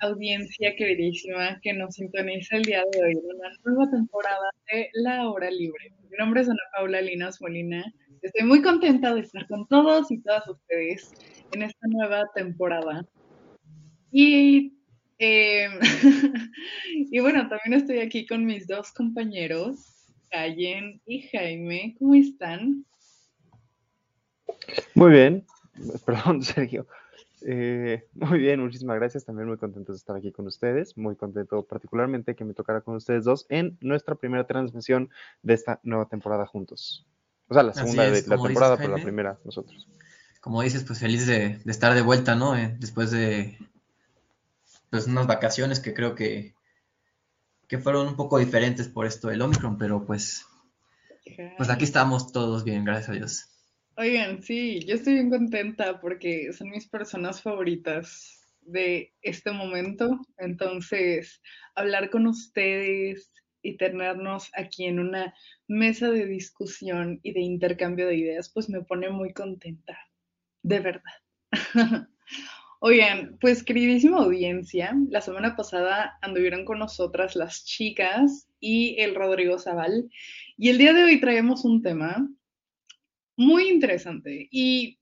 audiencia queridísima que nos sintoniza el día de hoy en una nueva temporada de La Hora Libre. Mi nombre es Ana Paula Linas Molina. Estoy muy contenta de estar con todos y todas ustedes en esta nueva temporada. Y, eh, y bueno, también estoy aquí con mis dos compañeros, Cayen y Jaime. ¿Cómo están? Muy bien, perdón, Sergio. Eh, muy bien, muchísimas gracias. También muy contento de estar aquí con ustedes. Muy contento particularmente que me tocara con ustedes dos en nuestra primera transmisión de esta nueva temporada juntos. O sea, la segunda de la temporada, pero la primera nosotros. Como dices, pues feliz de, estar de vuelta, ¿no? Eh, después de pues unas vacaciones que creo que, que fueron un poco diferentes por esto del Omicron, pero pues, pues aquí estamos todos bien, gracias a Dios. Oigan, sí, yo estoy bien contenta porque son mis personas favoritas de este momento. Entonces, hablar con ustedes y tenernos aquí en una mesa de discusión y de intercambio de ideas, pues me pone muy contenta, de verdad. Oigan, pues queridísima audiencia, la semana pasada anduvieron con nosotras las chicas y el Rodrigo Zaval, y el día de hoy traemos un tema muy interesante. Y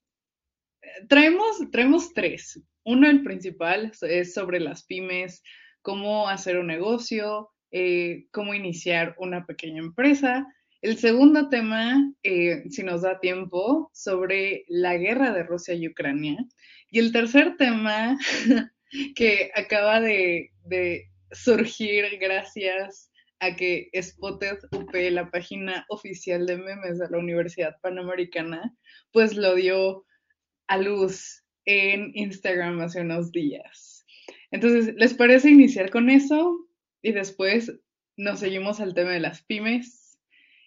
eh, traemos, traemos tres. Uno, el principal, es sobre las pymes, cómo hacer un negocio, eh, cómo iniciar una pequeña empresa. El segundo tema, eh, si nos da tiempo, sobre la guerra de Rusia y Ucrania. Y el tercer tema, que acaba de, de surgir gracias a que Spotted UP, la página oficial de memes de la Universidad Panamericana, pues lo dio a luz en Instagram hace unos días. Entonces, ¿les parece iniciar con eso? Y después nos seguimos al tema de las pymes.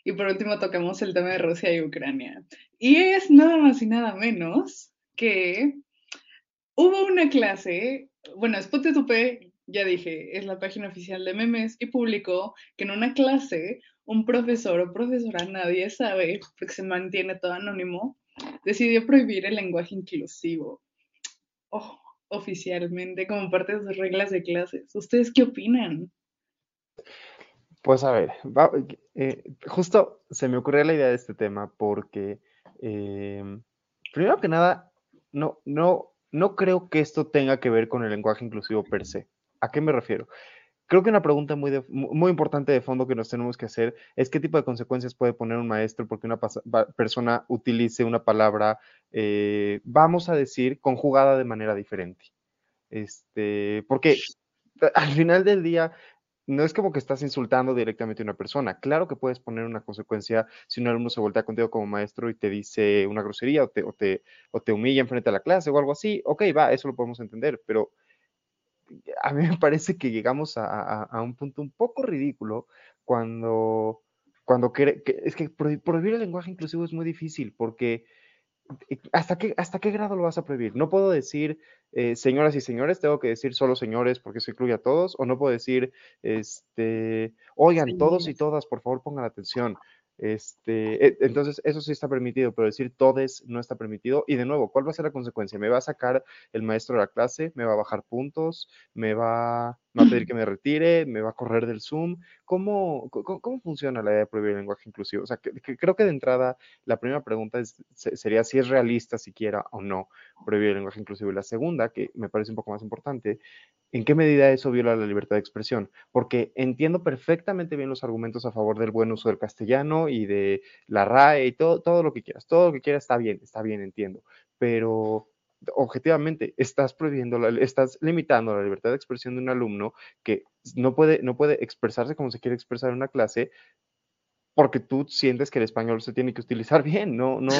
Y por último tocamos el tema de Rusia y Ucrania. Y es nada más y nada menos que hubo una clase, bueno, Spotted UP ya dije, es la página oficial de memes y publicó que en una clase un profesor o profesora, nadie sabe, porque se mantiene todo anónimo, decidió prohibir el lenguaje inclusivo. Oh, oficialmente, como parte de sus reglas de clases. ¿Ustedes qué opinan? Pues a ver, eh, justo se me ocurrió la idea de este tema porque, eh, primero que nada, no, no, no creo que esto tenga que ver con el lenguaje inclusivo per se. ¿A qué me refiero? Creo que una pregunta muy, muy importante de fondo que nos tenemos que hacer es qué tipo de consecuencias puede poner un maestro porque una persona utilice una palabra, eh, vamos a decir, conjugada de manera diferente. Este, porque al final del día, no es como que estás insultando directamente a una persona. Claro que puedes poner una consecuencia si un alumno se voltea contigo como maestro y te dice una grosería o te, o te, o te humilla enfrente a la clase o algo así. Ok, va, eso lo podemos entender, pero a mí me parece que llegamos a, un punto un poco ridículo cuando, cuando es que prohibir el lenguaje inclusivo es muy difícil porque eh, ¿hasta qué, hasta qué grado lo vas a prohibir? No puedo decir eh, señoras y señores, tengo que decir solo señores porque eso incluye a todos, o no puedo decir, este, oigan, todos y todas, por favor pongan atención. Este, e, entonces, eso sí está permitido, pero decir todes no está permitido. Y de nuevo, ¿cuál va a ser la consecuencia? ¿Me va a sacar el maestro de la clase? ¿Me va a bajar puntos? ¿Me va, a pedir que me retire? ¿Me va a correr del Zoom? ¿Cómo, cómo, funciona la idea de prohibir el lenguaje inclusivo? O sea, creo que de entrada la primera pregunta sería si es realista siquiera o no prohibir el lenguaje inclusivo. Y la segunda, que me parece un poco más importante, ¿En qué medida eso viola la libertad de expresión? Porque entiendo perfectamente bien los argumentos a favor del buen uso del castellano y de la RAE y todo, todo lo que quieras. Todo lo que quieras está bien, está bien, entiendo. Pero objetivamente estás prohibiendo, estás limitando la libertad de expresión de un alumno que no puede, no puede expresarse como se quiere expresar en una clase porque tú sientes que el español se tiene que utilizar bien. No, no,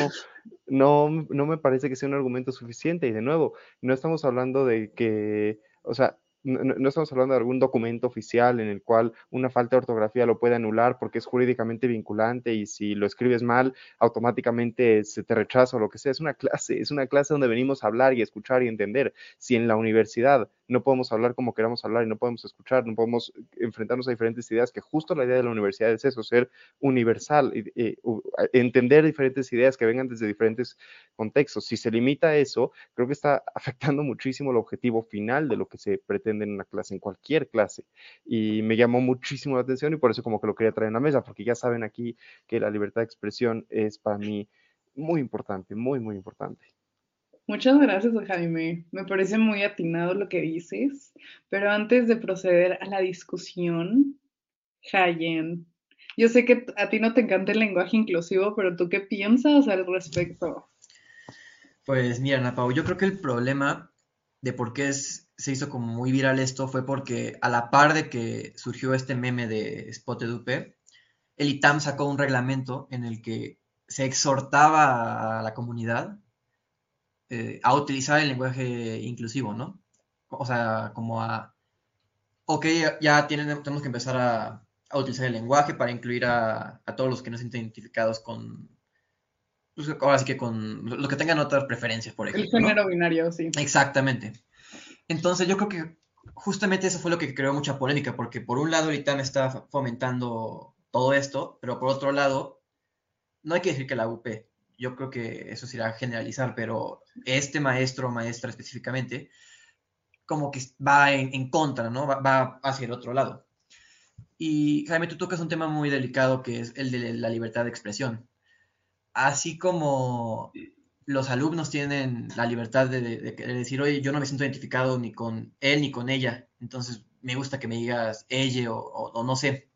no, no me parece que sea un argumento suficiente. Y de nuevo, no estamos hablando de que o sea, no, estamos hablando de algún documento oficial en el cual una falta de ortografía lo puede anular porque es jurídicamente vinculante y si lo escribes mal, automáticamente se te rechaza o lo que sea. Es una clase, es una clase donde venimos a hablar y escuchar y entender. Si en la universidad no podemos hablar como queramos hablar y no podemos escuchar, no podemos enfrentarnos a diferentes ideas, que justo la idea de la universidad es eso, ser universal, y, entender diferentes ideas que vengan desde diferentes contextos. Si se limita a eso, creo que está afectando muchísimo el objetivo final de lo que se pretende en una clase, en cualquier clase. Y me llamó muchísimo la atención y por eso como que lo quería traer en la mesa, porque ya saben aquí que la libertad de expresión es para mí muy importante, muy, muy importante. Muchas gracias, Jaime. Me parece muy atinado lo que dices, pero antes de proceder a la discusión, Hayen, yo sé que a ti no te encanta el lenguaje inclusivo, pero ¿tú qué piensas al respecto? Pues mira, Ana yo creo que el problema de por qué se hizo como muy viral esto fue porque a la par de que surgió este meme de Spotted UP, el ITAM sacó un reglamento en el que se exhortaba a la comunidad eh, a utilizar el lenguaje inclusivo, ¿no? O sea, como a, ok, ya tienen, tenemos que empezar a, utilizar el lenguaje para incluir a, todos los que no se identificados con, pues, ahora sí que con los que tengan otras preferencias, por ejemplo. El género binario, sí. Exactamente. Entonces yo creo que justamente eso fue lo que creó mucha polémica, porque por un lado ahorita me está fomentando todo esto, pero por otro lado, no hay que decir que la UP yo creo que eso será generalizar, pero este maestro o maestra específicamente, como que va en, contra, ¿no? Va, hacia el otro lado. Y Jaime, tú tocas un tema muy delicado que es el de la libertad de expresión. Así como los alumnos tienen la libertad de, decir, oye, yo no me siento identificado ni con él ni con ella, entonces me gusta que me digas ella o no sé.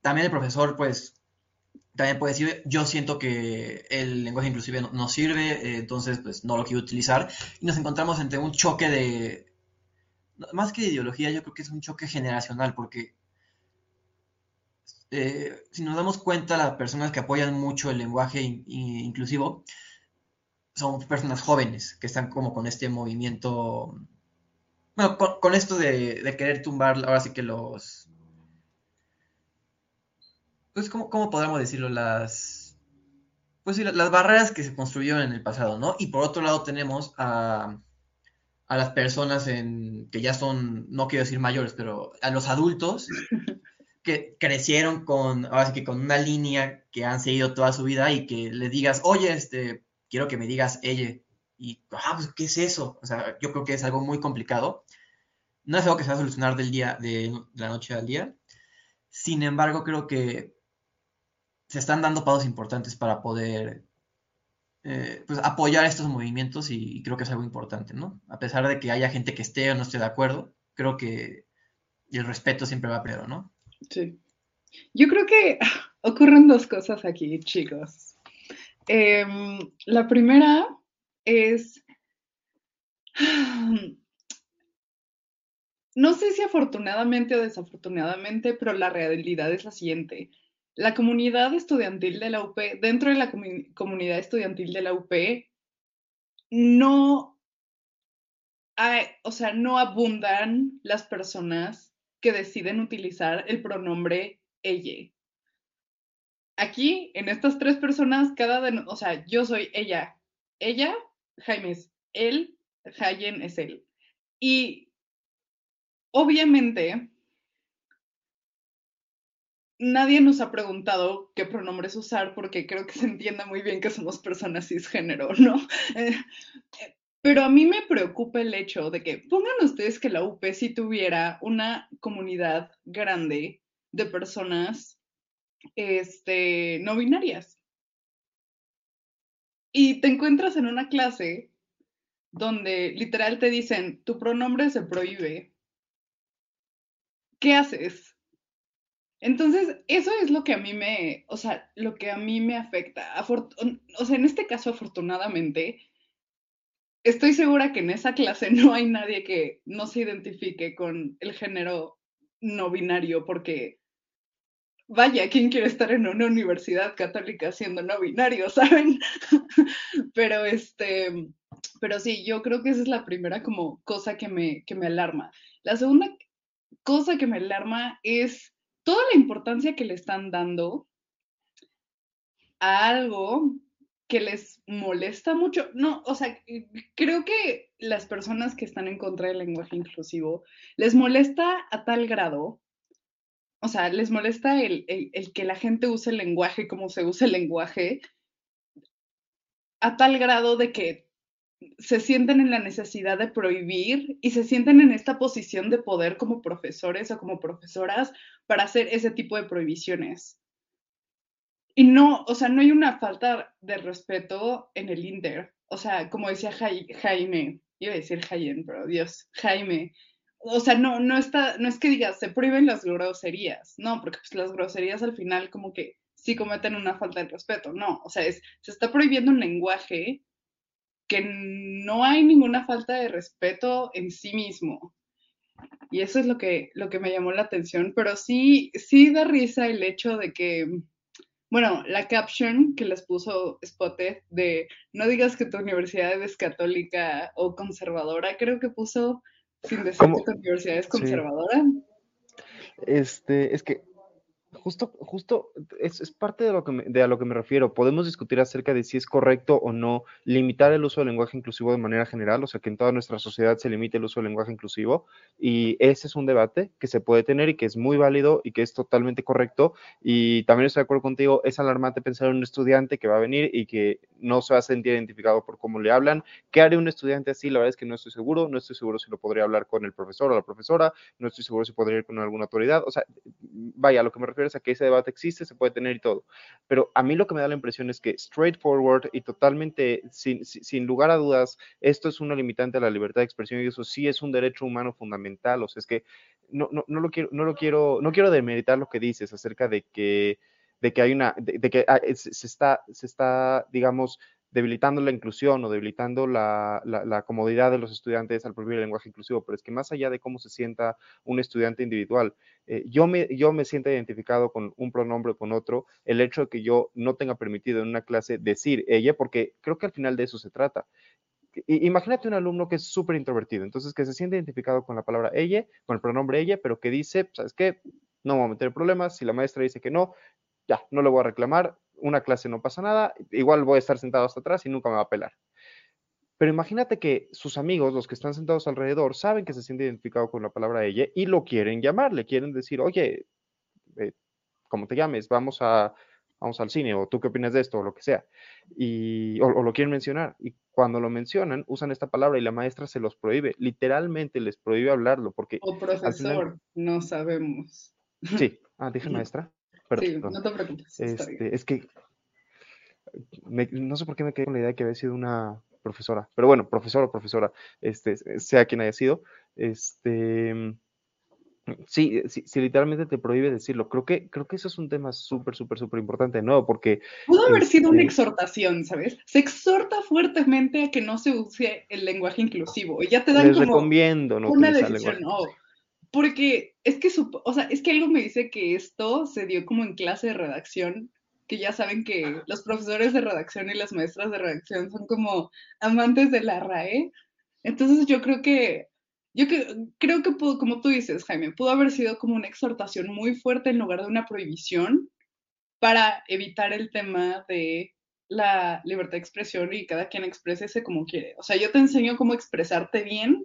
También el profesor, pues, también puede decir, yo siento que el lenguaje inclusive no, sirve, eh, entonces pues no lo quiero utilizar. Y nos encontramos entre un choque de, más que de ideología, yo creo que es un choque generacional, porque eh, si nos damos cuenta, las personas que apoyan mucho el lenguaje inclusivo son personas jóvenes que están como con este movimiento, bueno, con, esto de, de, querer tumbar ahora sí que los pues, ¿cómo, cómo podríamos decirlo? Las, pues sí, las barreras que se construyeron en el pasado, ¿no? Y por otro lado tenemos a, a las personas en, que ya son, no quiero decir mayores, pero a los adultos que crecieron con, ahora sí que con una línea que han seguido toda su vida y que le digas, oye, este, quiero que me digas ella. Y, ah, pues, ¿qué es eso? O sea, yo creo que es algo muy complicado. No es algo que se va a solucionar del día, de, de la noche al día. Sin embargo, creo que se están dando pasos importantes para poder eh, pues, apoyar estos movimientos y, creo que es algo importante, ¿no? A pesar de que haya gente que esté o no esté de acuerdo, creo que el respeto siempre va primero, ¿no? Sí. Yo creo que ocurren dos cosas aquí, chicos. Em, la primera es, no sé si afortunadamente o desafortunadamente, pero la realidad es la siguiente la comunidad estudiantil de la UP, dentro de la comunidad estudiantil de la UP, no o sea, no abundan las personas que deciden utilizar el pronombre ella. Aquí, en estas tres personas, cada de, o sea, yo soy ella, ella, Jaime es él, Hayen es él. Y obviamente, nadie nos ha preguntado qué pronombres usar porque creo que se entienda muy bien que somos personas cisgénero, ¿no? Eh, pero a mí me preocupa el hecho de que pongan ustedes que la UP si tuviera una comunidad grande de personas este, no binarias. Y te encuentras en una clase donde literal te dicen, tu pronombre se prohíbe. ¿Qué haces? Entonces, eso es lo que a mí me, o sea, lo que a mí me afecta. o sea, en este caso, afortunadamente, estoy segura que en esa clase no hay nadie que no se identifique con el género no binario, porque vaya, ¿quién quiere estar en una universidad católica siendo no binario, saben? pero este, pero sí, yo creo que esa es la primera como cosa que me, que me alarma. La segunda cosa que me alarma es toda la importancia que le están dando a algo que les molesta mucho. No, o sea, creo que las personas que están en contra del lenguaje inclusivo les molesta a tal grado, o sea, les molesta el, el que la gente use el lenguaje como se usa el lenguaje, a tal grado de que se sienten en la necesidad de prohibir y se sienten en esta posición de poder como profesores o como profesoras para hacer ese tipo de prohibiciones. Y no, o sea, no hay una falta de respeto en el Inter. O sea, como decía Jaime, iba a decir Jaime, pero Dios, Jaime. O sea, no, no, está, no es que digas, se prohíben las groserías, no, porque pues, las groserías al final como que sí cometen una falta de respeto, no, o sea, es, se está prohibiendo un lenguaje que no hay ninguna falta de respeto en sí mismo. Y eso es lo que, lo que me llamó la atención, pero sí, sí da risa el hecho de que, bueno, la caption que les puso Spotted de no digas que tu universidad es católica o conservadora, creo que puso sin decir que tu universidad es conservadora. Este, es que justo, justo es, parte de, lo que de a lo que me refiero. Podemos discutir acerca de si es correcto o no limitar el uso del lenguaje inclusivo de manera general, o sea, que en toda nuestra sociedad se limite el uso del lenguaje inclusivo. Y ese es un debate que se puede tener y que es muy válido y que es totalmente correcto. Y también estoy de acuerdo contigo, es alarmante pensar en un estudiante que va a venir y que no se va a sentir identificado por cómo le hablan. ¿Qué haría un estudiante así? La verdad es que no estoy seguro. No estoy seguro si lo podría hablar con el profesor o la profesora. No estoy seguro si podría ir con alguna autoridad. O sea, vaya, a lo que me refiero a que ese debate existe, se puede tener y todo. Pero a mí lo que me da la impresión es que straightforward y totalmente sin, lugar a dudas, esto es una limitante a la libertad de expresión y eso sí es un derecho humano fundamental. O sea, es que no, no, no lo quiero, no lo quiero, no quiero demeritar lo que dices acerca de que de que hay una, de, que ah, se, está, se está, digamos, debilitando la inclusión o debilitando la, la, comodidad de los estudiantes al prohibir el lenguaje inclusivo, pero es que más allá de cómo se sienta un estudiante individual, eh, yo, me, yo me siento identificado con un pronombre o con otro, el hecho de que yo no tenga permitido en una clase decir ella, porque creo que al final de eso se trata. imagínate un alumno que es súper introvertido, entonces que se siente identificado con la palabra ella, con el pronombre ella, pero que dice, ¿sabes qué? No voy a meter problemas, si la maestra dice que no, ya, no le voy a reclamar, una clase no pasa nada, igual voy a estar sentado hasta atrás y nunca me va a pelar. Pero imagínate que sus amigos, los que están sentados alrededor, saben que se siente identificado con la palabra ella y lo quieren llamar, le quieren decir, oye, eh, como te llames, vamos a vamos al cine, o tú qué opinas de esto, o lo que sea, y, o, lo quieren mencionar, y cuando lo mencionan, usan esta palabra y la maestra se los prohíbe, literalmente les prohíbe hablarlo, porque... O profesor, no sabemos. Sí, ah, dije maestra sí, no te preocupes. Este, es que no sé por qué me quedé con la idea de que había sido una profesora, pero bueno, profesor o profesora, este, sea quien haya sido, este, sí, sí, literalmente te prohíbe decirlo. Creo que, creo que eso es un tema súper, súper, súper importante, ¿no? Porque... Pudo haber sido una este exhortación, ¿sabes? Se exhorta fuertemente a que no se use el lenguaje inclusivo y ya te dan Les recomiendo no una decisión, no, porque es que, o sea, es que algo me dice que esto se dio como en clase de redacción, que ya saben que los profesores de redacción y las maestras de redacción son como amantes de la RAE. Entonces yo creo que, yo que, creo que pudo, como tú dices, Jaime, pudo haber sido como una exhortación muy fuerte en lugar de una prohibición para evitar el tema de la libertad de expresión y cada quien exprese como quiere. O sea, yo te enseño cómo expresarte bien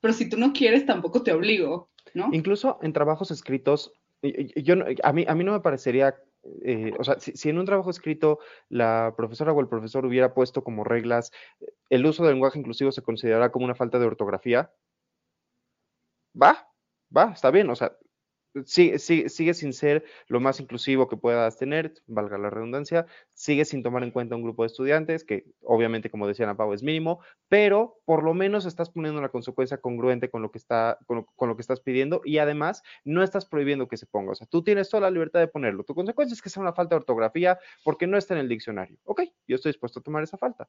pero si tú no quieres, tampoco te obligo, ¿no? Incluso en trabajos escritos, yo, a, mí, a mí no me parecería, eh, o sea, si, en un trabajo escrito la profesora o el profesor hubiera puesto como reglas el uso del lenguaje inclusivo se considerará como una falta de ortografía, va, va, está bien, o sea, sigue, sin ser lo más inclusivo que puedas tener, valga la redundancia, sigue sin tomar en cuenta un grupo de estudiantes, que obviamente, como decía Ana Pau, es mínimo, pero por lo menos estás poniendo una consecuencia congruente con lo que, con lo, que estás pidiendo y además no estás prohibiendo que se ponga. O sea, tú tienes toda la libertad de ponerlo. Tu consecuencia es que sea una falta de ortografía porque no está en el diccionario. Ok, yo estoy dispuesto a tomar esa falta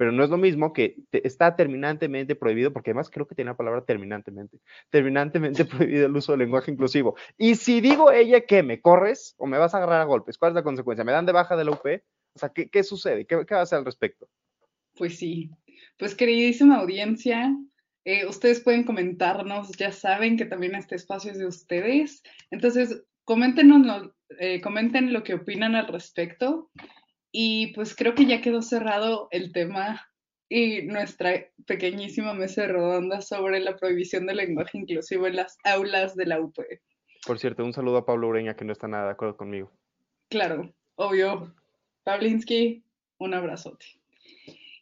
pero no es lo mismo que está terminantemente prohibido, porque además creo que tiene la palabra terminantemente, terminantemente prohibido el uso del lenguaje inclusivo. Y si digo ella que me corres o me vas a agarrar a golpes, ¿cuál es la consecuencia? ¿Me dan de baja de la UP? O sea, ¿qué, sucede? ¿Qué, ¿Qué va a hacer al respecto? Pues sí, pues queridísima audiencia, Eh, ustedes pueden comentarnos, ya saben que también este espacio es de ustedes. Entonces, coméntenos, eh, comenten lo que opinan al respecto. Y pues creo que ya quedó cerrado el tema y nuestra pequeñísima mesa redonda sobre la prohibición del lenguaje inclusivo en las aulas de la UP. Por cierto, un saludo a Pablo Ureña, que no está nada de acuerdo conmigo. Claro, obvio. Pavlinsky, un abrazote.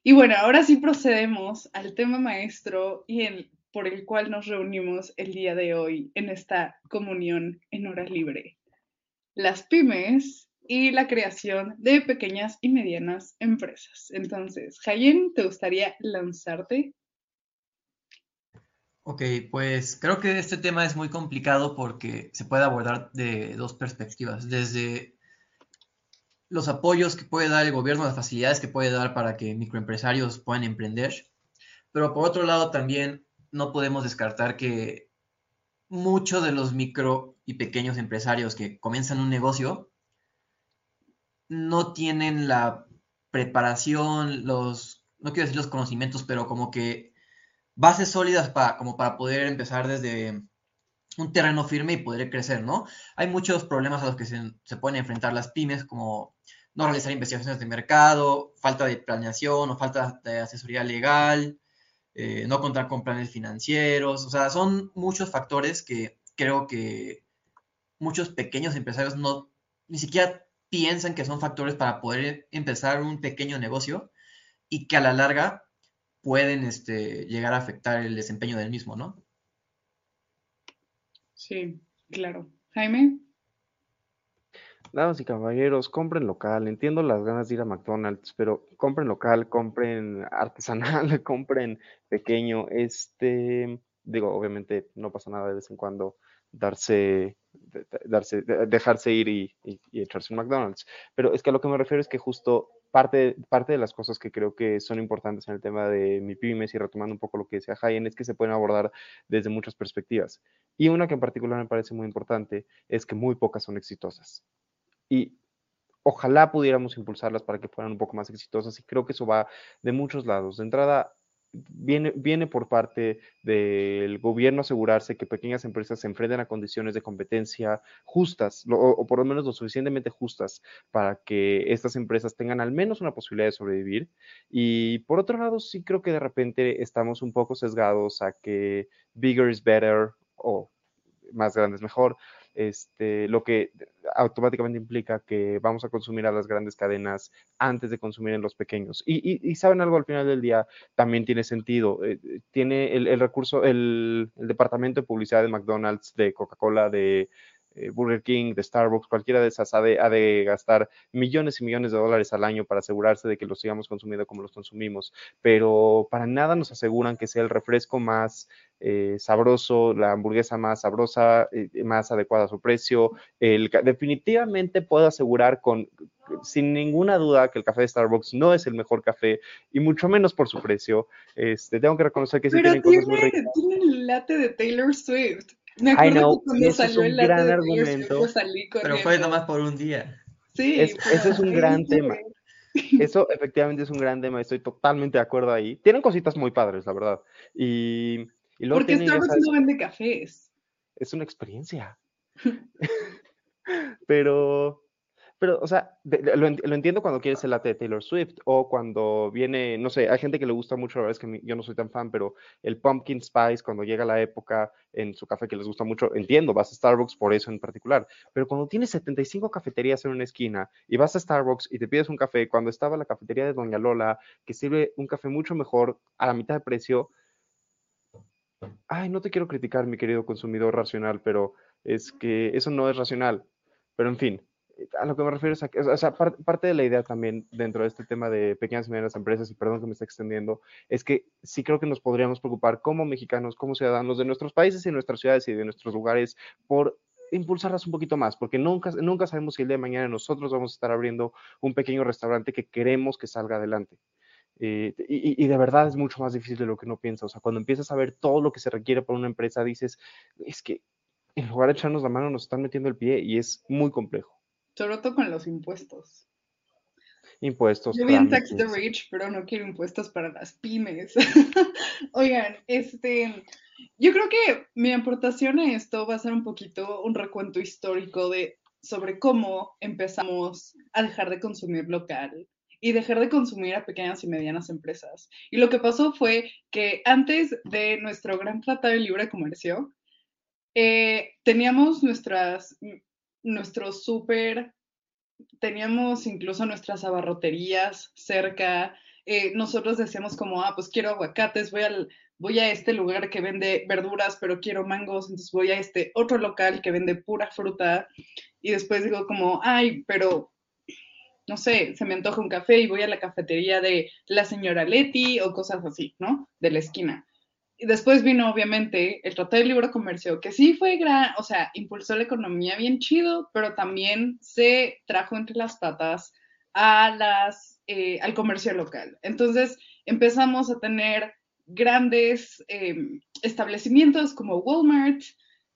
Y bueno, ahora sí procedemos al tema maestro y el, por el cual nos reunimos el día de hoy en esta comunión en hora libre. Las pymes y la creación de pequeñas y medianas empresas. Entonces, Jayen, ¿te gustaría lanzarte? Ok, pues creo que este tema es muy complicado porque se puede abordar de dos perspectivas, desde los apoyos que puede dar el gobierno, las facilidades que puede dar para que microempresarios puedan emprender, pero por otro lado también no podemos descartar que muchos de los micro y pequeños empresarios que comienzan un negocio no tienen la preparación, los, no quiero decir los conocimientos, pero como que bases sólidas para, como para poder empezar desde un terreno firme y poder crecer, ¿no? Hay muchos problemas a los que se, pueden enfrentar las pymes, como no realizar investigaciones de mercado, falta de planeación o falta de asesoría legal, eh, no contar con planes financieros, o sea, son muchos factores que creo que muchos pequeños empresarios no ni siquiera piensan que son factores para poder empezar un pequeño negocio y que a la larga pueden este, llegar a afectar el desempeño del mismo, ¿no? Sí, claro. Jaime. Damas y caballeros, compren local. Entiendo las ganas de ir a McDonald's, pero compren local, compren artesanal, compren pequeño. Este, digo, obviamente no pasa nada de vez en cuando darse, darse dejarse ir y, echarse un McDonald's. Pero es que a lo que me refiero es que justo parte, parte de las cosas que creo que son importantes en el tema de mi pymes y retomando un poco lo que decía Hayen es que se pueden abordar desde muchas perspectivas. Y una que en particular me parece muy importante es que muy pocas son exitosas. Y ojalá pudiéramos impulsarlas para que fueran un poco más exitosas y creo que eso va de muchos lados. De entrada, viene, viene por parte del gobierno asegurarse que pequeñas empresas se enfrenten a condiciones de competencia justas, o, por lo menos lo suficientemente justas para que estas empresas tengan al menos una posibilidad de sobrevivir. Y por otro lado, sí creo que de repente estamos un poco sesgados a que bigger is better o más grande es mejor, este, lo que automáticamente implica que vamos a consumir a las grandes cadenas antes de consumir en los pequeños. Y, saben algo, al final del día también tiene sentido. Eh, tiene el, recurso, el, departamento de publicidad de McDonald's, de Coca-Cola, de eh, Burger King, de Starbucks, cualquiera de esas ha de, ha de, gastar millones y millones de dólares al año para asegurarse de que los sigamos consumiendo como los consumimos, pero para nada nos aseguran que sea el refresco más eh, sabroso, la hamburguesa más sabrosa, eh, más adecuada a su precio. El, definitivamente puedo asegurar con sin ninguna duda que el café de Starbucks no es el mejor café y mucho menos por su precio. Este, tengo que reconocer que sí tienen cosas muy ricas. Tiene el latte de Taylor Swift. Me acuerdo cuando salió el latte de argumento, Pero fue nomás por un día. Sí. ese es un gran tema. Eso efectivamente es un gran tema, estoy totalmente de acuerdo ahí. Tienen cositas muy padres, la verdad. Y porque Starbucks no vende cafés. Es una experiencia. pero, pero, o sea, lo, entiendo cuando quieres el latte de Taylor Swift o cuando viene, no sé, hay gente que le gusta mucho, la verdad es que yo no soy tan fan, pero el pumpkin spice, cuando llega la época en su café que les gusta mucho, entiendo, vas a Starbucks por eso en particular, pero cuando tienes 75 cafeterías en una esquina y vas a Starbucks y te pides un café, cuando estaba la cafetería de Doña Lola, que sirve un café mucho mejor a la mitad de precio, ay, no te quiero criticar, mi querido consumidor racional, pero es que eso no es racional. Pero en fin, a lo que me refiero es a que, o sea, parte de la idea también dentro de este tema de pequeñas y medianas empresas, y perdón que me esté extendiendo, es que sí creo que nos podríamos preocupar como mexicanos, como ciudadanos de nuestros países y nuestras ciudades y de nuestros lugares por impulsarlas un poquito más, porque nunca, nunca sabemos si el día de mañana nosotros vamos a estar abriendo un pequeño restaurante que queremos que salga adelante. Eh, y, de verdad es mucho más difícil de lo que uno piensa. O sea, cuando empiezas a ver todo lo que se requiere para una empresa, dices, es que en lugar de echarnos la mano nos están metiendo el pie y es muy complejo. Sobre todo con los impuestos. impuestos. Yo bien tax the rich, pero no quiero impuestos para las pymes. Oigan, este, yo creo que mi aportación a esto va a ser un poquito un recuento histórico de sobre cómo empezamos a dejar de consumir local y dejar de consumir a pequeñas y medianas empresas. Y lo que pasó fue que antes de nuestro gran tratado de libre comercio, eh, teníamos nuestras, nuestros súper, teníamos incluso nuestras abarroterías cerca. Eh, nosotros decíamos como, ah, pues quiero aguacates, voy, al, voy a este lugar que vende verduras, pero quiero mangos, entonces voy a este otro local que vende pura fruta. Y después digo como, ay, pero no sé, se me antoja un café y voy a la cafetería de la señora Leti o cosas así, ¿no? De la esquina. Y después vino, obviamente, el Tratado de Libre Comercio, que sí fue gran, o sea, impulsó la economía bien chido, pero también se trajo entre las patas a las, eh, al comercio local. Entonces empezamos a tener grandes em, establecimientos como Walmart,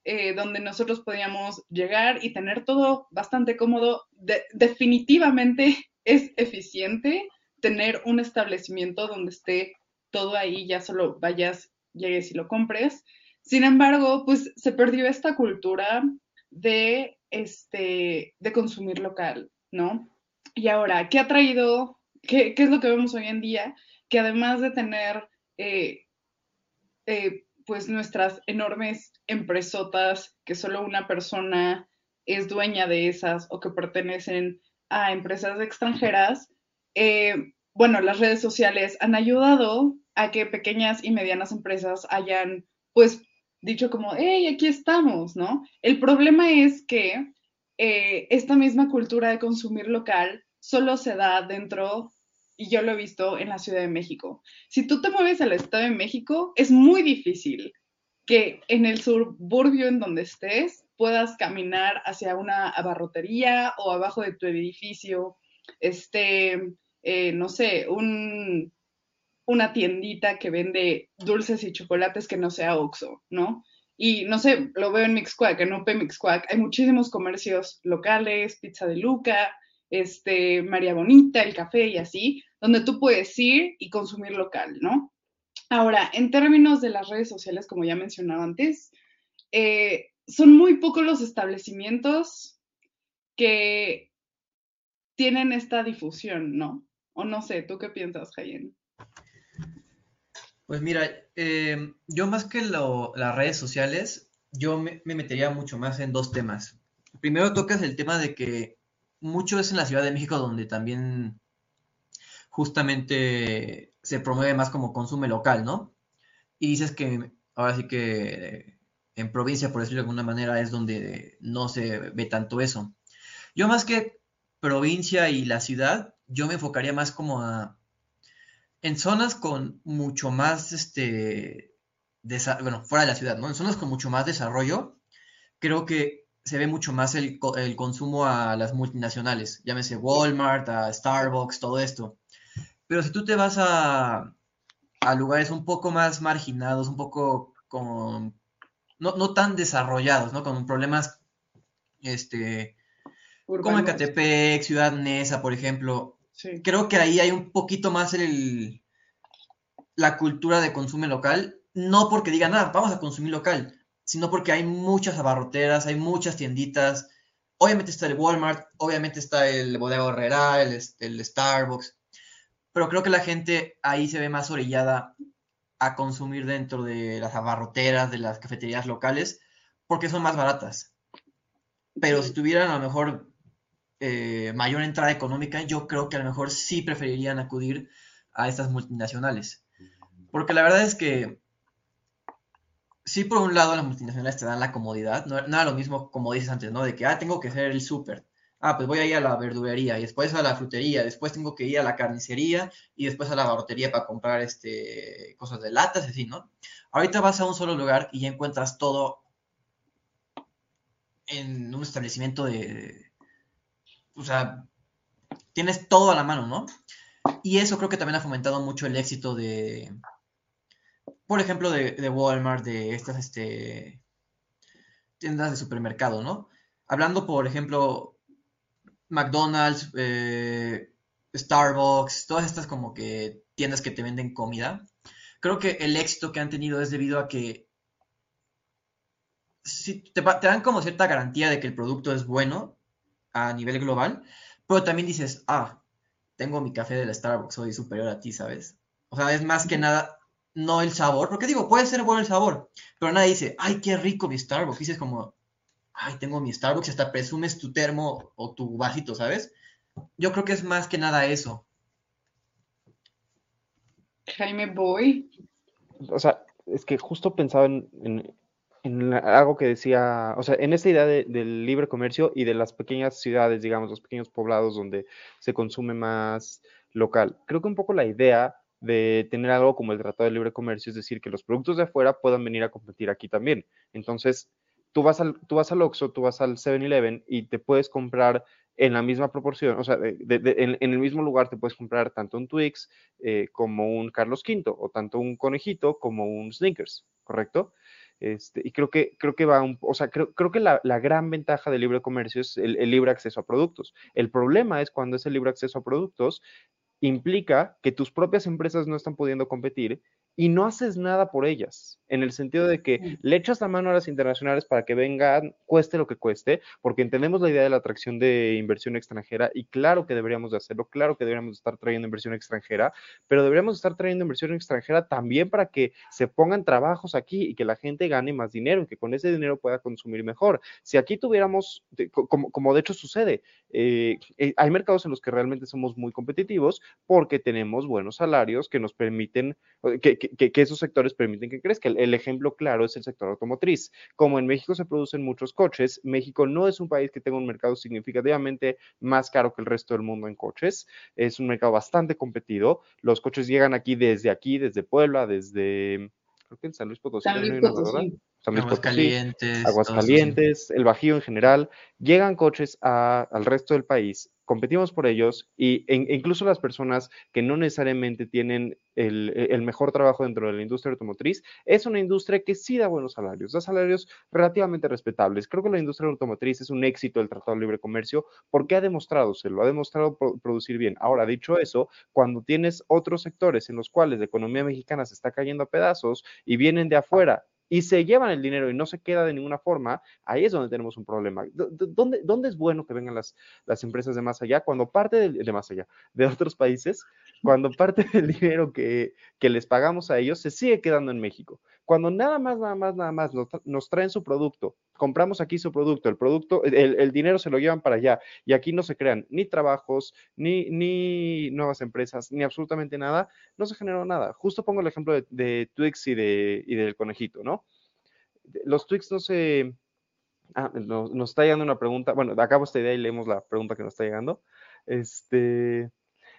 eh, donde nosotros podíamos llegar y tener todo bastante cómodo. definitivamente es eficiente tener un establecimiento donde esté todo ahí, ya solo vayas, llegues y lo compres. Sin embargo, pues se perdió esta cultura de, este, de consumir local, ¿no? Y ahora, ¿qué ha traído? ¿Qué, qué es lo que vemos hoy en día? Que además de tener eh, eh, pues nuestras enormes empresotas que solo una persona es dueña de esas o que pertenecen a empresas extranjeras, eh, bueno, las redes sociales han ayudado a que pequeñas y medianas empresas hayan, pues, dicho como, hey, aquí estamos, ¿no? El problema es que eh, esta misma cultura de consumir local solo se da dentro y yo lo he visto en la Ciudad de México. Si tú te mueves al Estado de México, es muy difícil que en el suburbio en donde estés puedas caminar hacia una abarrotería o abajo de tu edificio, este, eh, no sé, un, una tiendita que vende dulces y chocolates que no sea Oxxo, ¿no? Y no sé, lo veo en Mixquack, en UP Mixquack, hay muchísimos comercios locales, Pizza de Luca, este, María Bonita, el café y así, donde tú puedes ir y consumir local, ¿no? Ahora, en términos de las redes sociales, como ya mencionaba antes, eh, son muy pocos los establecimientos que tienen esta difusión, ¿no? O no sé, ¿tú qué piensas, Jayen? Pues mira, eh, yo más que las redes sociales, yo me, me, metería mucho más en dos temas. Primero tocas el tema de que mucho es en la Ciudad de México donde también justamente se promueve más como consume local, ¿no? Y dices que ahora sí que en provincia, por decirlo de alguna manera, es donde no se ve tanto eso. Yo más que provincia y la ciudad, yo me enfocaría más como a en zonas con mucho más este bueno, fuera de la ciudad, ¿no? En zonas con mucho más desarrollo, creo que se ve mucho más el, consumo a las multinacionales, llámese Walmart, a Starbucks, todo esto. Pero si tú te vas a, lugares un poco más marginados, un poco con, no, tan desarrollados, ¿no? Con problemas, este, como Ecatepec, Ciudad Neza, por ejemplo, creo que ahí hay un poquito más el, la cultura de consumo local, no porque digan, ah, vamos a consumir local, sino porque hay muchas abarroteras, hay muchas tienditas. Obviamente está el Walmart, obviamente está el Bodega Herrera, el, el Starbucks, pero creo que la gente ahí se ve más orillada a consumir dentro de las abarroteras, de las cafeterías locales, porque son más baratas. Pero si tuvieran a lo mejor eh, mayor entrada económica, yo creo que a lo mejor sí preferirían acudir a estas multinacionales. Porque la verdad es que sí, por un lado, las multinacionales te dan la comodidad, no, era lo mismo como dices antes, ¿no? De que, ah, tengo que hacer el súper. Ah, pues voy a ir a la verdulería y después a la frutería, después tengo que ir a la carnicería y después a la barrotería para comprar este, cosas de latas, así, ¿no? Ahorita vas a un solo lugar y ya encuentras todo en un establecimiento de, o sea, tienes todo a la mano, ¿no? Y eso creo que también ha fomentado mucho el éxito de, por ejemplo, de, Walmart, de estas este, tiendas de supermercado, ¿no? Hablando, por ejemplo, McDonald's, eh, Starbucks, todas estas como que tiendas que te venden comida, creo que el éxito que han tenido es debido a que si te, te dan como cierta garantía de que el producto es bueno a nivel global, pero también dices, ah, tengo mi café de la Starbucks, soy superior a ti, ¿sabes? O sea, es más que nada, no el sabor, porque digo, puede ser bueno el sabor, pero nadie dice, ay, qué rico mi Starbucks, dices como, ay, tengo mi Starbucks, hasta presumes tu termo o tu vasito, ¿sabes? Yo creo que es más que nada eso. Jaime Boy. O sea, es que justo pensaba en, en algo que decía, o sea, en esta idea del libre comercio y de las pequeñas ciudades, digamos, los pequeños poblados donde se consume más local. Creo que un poco la idea de tener algo como el Tratado de Libre Comercio, es decir, que los productos de afuera puedan venir a competir aquí también. Entonces, tú vas al, tú vas al Oxxo, tú vas al 7-Eleven y te puedes comprar en la misma proporción, o sea, en, el mismo lugar te puedes comprar tanto un Twix eh, como un Carlos V, o tanto un conejito como un Snickers, ¿correcto? Este, y creo que, creo que va, un, o sea, creo, creo que la, gran ventaja del libre comercio es el, libre acceso a productos. El problema es cuando ese libre acceso a productos implica que tus propias empresas no están pudiendo competir y no haces nada por ellas, en el sentido de que le echas la mano a las internacionales para que vengan, cueste lo que cueste, porque entendemos la idea de la atracción de inversión extranjera y claro que deberíamos de hacerlo, claro que deberíamos estar trayendo inversión extranjera, pero deberíamos estar trayendo inversión extranjera también para que se pongan trabajos aquí y que la gente gane más dinero y que con ese dinero pueda consumir mejor. Si aquí tuviéramos, como, de hecho sucede, eh, eh, hay mercados en los que realmente somos muy competitivos porque tenemos buenos salarios que nos permiten, que, que, esos sectores permiten que crezca. El, el, ejemplo claro es el sector automotriz. Como en México se producen muchos coches, México no es un país que tenga un mercado significativamente más caro que el resto del mundo en coches. Es un mercado bastante competido. Los coches llegan aquí desde aquí, desde Puebla, desde creo que en San Luis Potosí. San Luis Potosí. Aguascalientes. Aguascalientes, el Bajío en general, llegan coches al resto del país, competimos por ellos y, e, incluso las personas que no necesariamente tienen el, mejor trabajo dentro de la industria automotriz, es una industria que sí da buenos salarios, da salarios relativamente respetables. Creo que la industria automotriz es un éxito del Tratado de Libre Comercio porque ha demostrado, se lo ha demostrado producir bien. Ahora, dicho eso, cuando tienes otros sectores en los cuales la economía mexicana se está cayendo a pedazos y vienen de afuera y se llevan el dinero y no se queda de ninguna forma, ahí es donde tenemos un problema. ¿Dónde, dónde es bueno que vengan las, las empresas de más allá? Cuando parte de, más allá, de otros países, cuando parte del dinero que, que, les pagamos a ellos se sigue quedando en México. Cuando nada más, nada más, nada más nos, traen su producto, compramos aquí su producto, el producto, el, dinero se lo llevan para allá y aquí no se crean ni trabajos, ni, ni nuevas empresas, ni absolutamente nada, no se generó nada. Justo pongo el ejemplo de, Twix y, de, y del conejito, ¿no? Los Twix no se... Ah, nos, nos, está llegando una pregunta. Bueno, acabo esta idea y leemos la pregunta que nos está llegando. Este,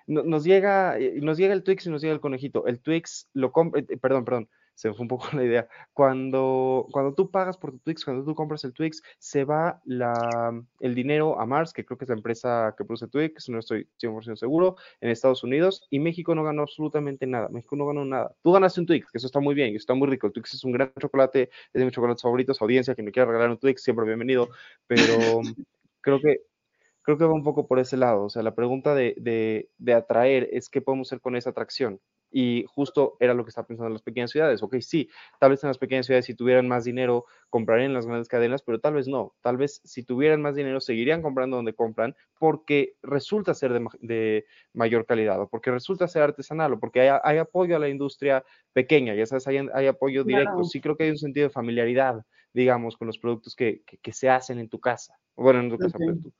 nos llega, nos llega el Twix y nos llega el conejito. El Twix lo compra, eh, perdón, perdón, se me fue un poco la idea. Cuando, cuando tú pagas por tu Twix, cuando tú compras el Twix, se va la, el dinero a Mars, que creo que es la empresa que produce Twix, no estoy 100% seguro, en Estados Unidos, y México no ganó absolutamente nada. México no ganó nada. Tú ganaste un Twix, que eso está muy bien, está muy rico. El Twix es un gran chocolate, es de mis chocolates favoritos. Audiencia, que me quiera regalar un Twix, siempre bienvenido, pero creo que creo que va un poco por ese lado. O sea, la pregunta de, de, de, atraer es qué podemos hacer con esa atracción. Y justo era lo que estaba pensando en las pequeñas ciudades. Ok, sí, tal vez en las pequeñas ciudades si tuvieran más dinero comprarían las grandes cadenas, pero tal vez no. Tal vez si tuvieran más dinero seguirían comprando donde compran porque resulta ser de, de mayor calidad o porque resulta ser artesanal o porque hay, hay, apoyo a la industria pequeña, ya sabes, hay, hay apoyo directo. Claro. Sí creo que hay un sentido de familiaridad, digamos, con los productos que, que, que se hacen en tu casa. Bueno, en tu casa, okay. pero tú.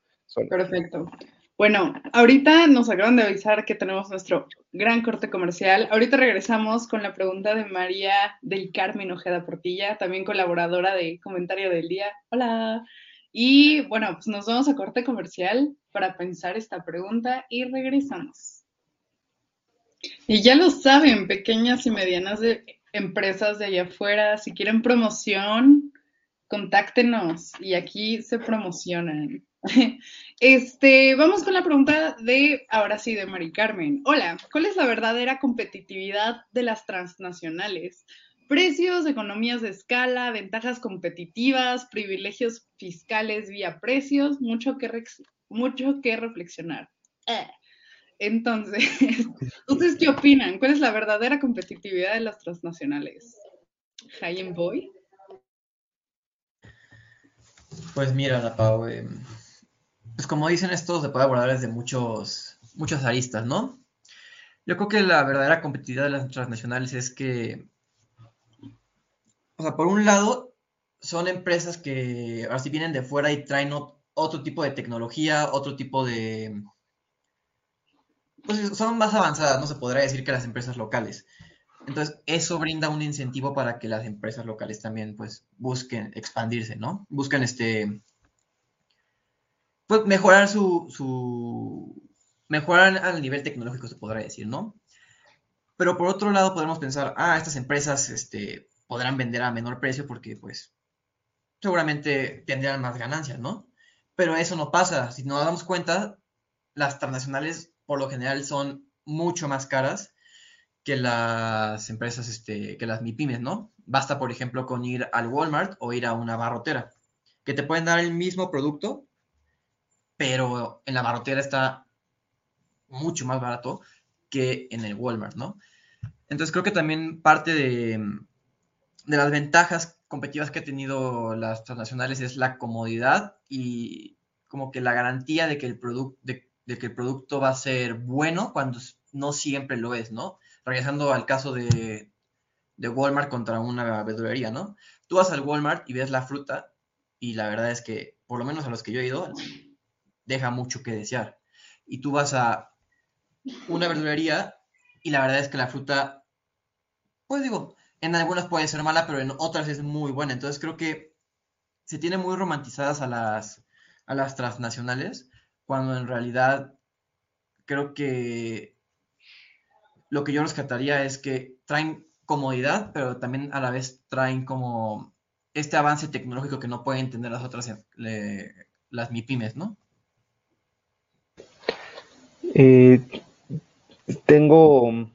Perfecto. Bueno, ahorita nos acaban de avisar que tenemos nuestro gran corte comercial. Ahorita regresamos con la pregunta de María del Carmen Ojeda Portilla, también colaboradora de Comentario del Día. Hola. Y bueno, pues nos vamos a corte comercial para pensar esta pregunta y regresamos. Y ya lo saben, pequeñas y medianas de empresas de allá afuera, si quieren promoción, contáctenos y aquí se promocionan. Este, vamos con la pregunta de, ahora sí, de Mari Carmen. Hola, ¿cuál es la verdadera competitividad de las transnacionales? Precios, economías de escala, ventajas competitivas, privilegios fiscales vía precios, mucho que, mucho que reflexionar. Eh. Entonces, ¿ustedes qué opinan? ¿Cuál es la verdadera competitividad de las transnacionales? High Boy. Pues mira, la Pau, eh, pues como dicen esto, se puede abordar desde muchos, muchas aristas, ¿no? Yo creo que la verdadera competitividad de las transnacionales es que, o sea, por un lado, son empresas que ahora sí vienen de fuera y traen otro tipo de tecnología, otro tipo de... Pues son más avanzadas, no se podrá decir que las empresas locales. Entonces, eso brinda un incentivo para que las empresas locales también, pues, busquen expandirse, ¿no? Busquen, este, pues, mejorar su, su, mejorar al nivel tecnológico, se podrá decir, ¿no? Pero por otro lado, podemos pensar, ah, estas empresas, este, podrán vender a menor precio porque, pues, seguramente tendrán más ganancias, ¿no? Pero eso no pasa. Si nos damos cuenta, las transnacionales, por lo general, son mucho más caras que las empresas, este, que las MIPIMES, ¿no? Basta, por ejemplo, con ir al Walmart o ir a una barrotera, que te pueden dar el mismo producto, pero en la barrotera está mucho más barato que en el Walmart, ¿no? Entonces creo que también parte de, de las ventajas competitivas que ha tenido las transnacionales es la comodidad y como que la garantía de que el, producto de, de que el producto va a ser bueno cuando no siempre lo es, ¿no? regresando al caso de, Walmart contra una verdulería, ¿no? Tú vas al Walmart y ves la fruta y la verdad es que, por lo menos a los que yo he ido, deja mucho que desear. Y tú vas a una verdulería y la verdad es que la fruta, pues digo, en algunas puede ser mala, pero en otras es muy buena. Entonces creo que se tiene muy romantizadas a las, a las transnacionales, cuando en realidad creo que lo que yo rescataría es que traen comodidad, pero también a la vez traen como este avance tecnológico que no pueden tener las otras, las MIPIMES, ¿no? Eh, tengo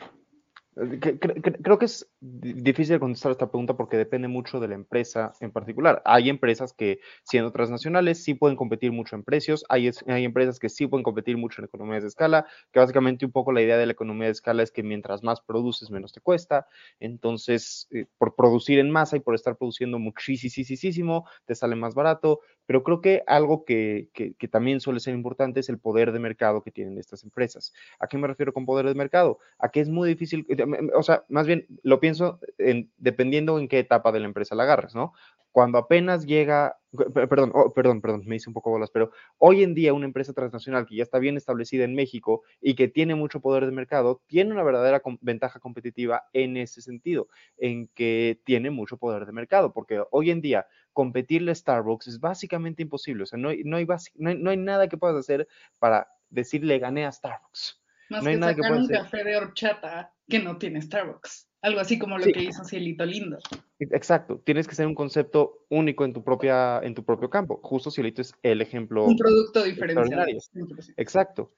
Creo que es difícil contestar esta pregunta porque depende mucho de la empresa en particular. Hay empresas que, siendo transnacionales, sí pueden competir mucho en precios. Hay, hay empresas que sí pueden competir mucho en economías de escala, que básicamente un poco la idea de la economía de escala es que mientras más produces, menos te cuesta. Entonces, eh, por producir en masa y por estar produciendo muchísimo, te sale más barato. Pero creo que algo que, que, también suele ser importante es el poder de mercado que tienen estas empresas. ¿A qué me refiero con poder de mercado? A que es muy difícil, o sea, más bien lo pienso en, dependiendo en qué etapa de la empresa la agarres, ¿no? Cuando apenas llega, perdón, oh, perdón, perdón, me hice un poco bolas, pero hoy en día una empresa transnacional que ya está bien establecida en México y que tiene mucho poder de mercado, tiene una verdadera ventaja competitiva en ese sentido, en que tiene mucho poder de mercado, porque hoy en día competirle a Starbucks es básicamente imposible. O sea, no hay, no hay, no hay, nada que puedas hacer para decirle gané a Starbucks. Más no hay que nada sacar un café de horchata que no tiene Starbucks. Algo así como lo que hizo Cielito Lindo. Exacto. Tienes que ser un concepto único en tu, propia, en tu propio campo. Justo Cielito es el ejemplo. Un producto diferenciado. Exacto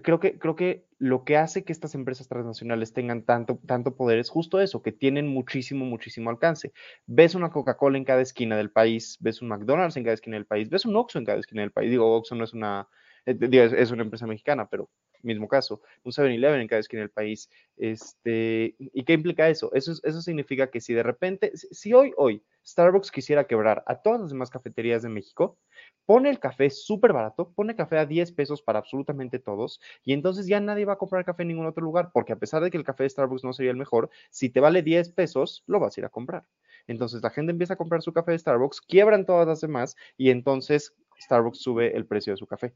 creo que, creo que lo que hace que estas empresas transnacionales tengan tanto, tanto poder es justo eso, que tienen muchísimo, muchísimo alcance. Ves una Coca-Cola en cada esquina del país, ves un McDonald's en cada esquina del país, ves un Oxxo en cada esquina del país. Digo, Oxxo no es una, eh, es una empresa mexicana, pero mismo caso, un 7-Eleven en cada esquina del país. Este, ¿Y qué implica eso? eso? Eso significa que si de repente, si hoy, hoy, Starbucks quisiera quebrar a todas las demás cafeterías de México, pone el café súper barato, pone café a 10 pesos para absolutamente todos, y entonces ya nadie va a comprar café en ningún otro lugar, porque a pesar de que el café de Starbucks no sería el mejor, si te vale 10 pesos, lo vas a ir a comprar. Entonces la gente empieza a comprar su café de Starbucks, quiebran todas las demás, y entonces Starbucks sube el precio de su café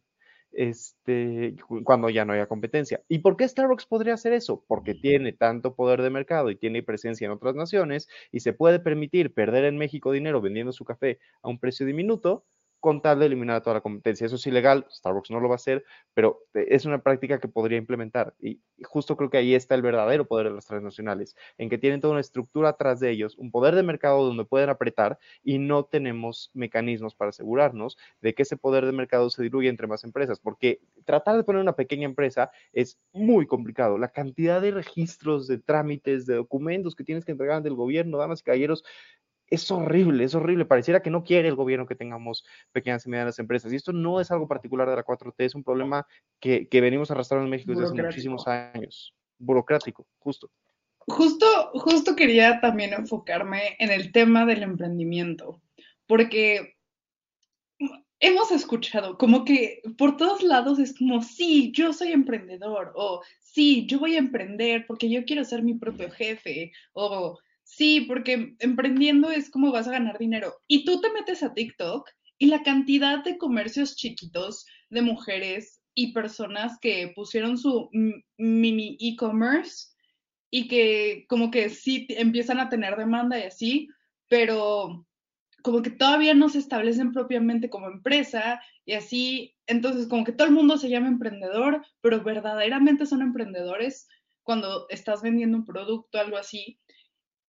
este, cuando ya no haya competencia. ¿Y por qué Starbucks podría hacer eso? Porque tiene tanto poder de mercado y tiene presencia en otras naciones y se puede permitir perder en México dinero vendiendo su café a un precio diminuto con tal de eliminar toda la competencia. Eso es ilegal, Starbucks no lo va a hacer, pero eh, es una práctica que podría implementar. Y justo creo que ahí está el verdadero poder de las transnacionales, en que tienen toda una estructura atrás de ellos, un poder de mercado donde pueden apretar y no tenemos mecanismos para asegurarnos de que ese poder de mercado se diluya entre más empresas, porque tratar de poner una pequeña empresa es muy complicado. La cantidad de registros, de trámites, de documentos que tienes que entregar ante el gobierno, damas y caballeros, es horrible, es horrible. Pareciera que no quiere el gobierno que tengamos pequeñas y medianas empresas. Y esto no es algo particular de la 4T, es un problema que, venimos arrastrando en México desde hace muchísimos años. Burocrático, justo. Justo, justo quería también enfocarme en el tema del emprendimiento, porque hemos escuchado como que por todos lados es como, sí, yo soy emprendedor, o sí, yo voy a emprender porque yo quiero ser mi propio jefe, o Sí, porque emprendiendo es como vas a ganar dinero. Y tú te metes a TikTok y la cantidad de comercios chiquitos de mujeres y personas que pusieron su mini e-commerce y que como que sí empiezan a tener demanda y así, pero como que todavía no se establecen propiamente como empresa y así, entonces como que todo el mundo se llama emprendedor, pero verdaderamente son emprendedores cuando estás vendiendo un producto, algo así.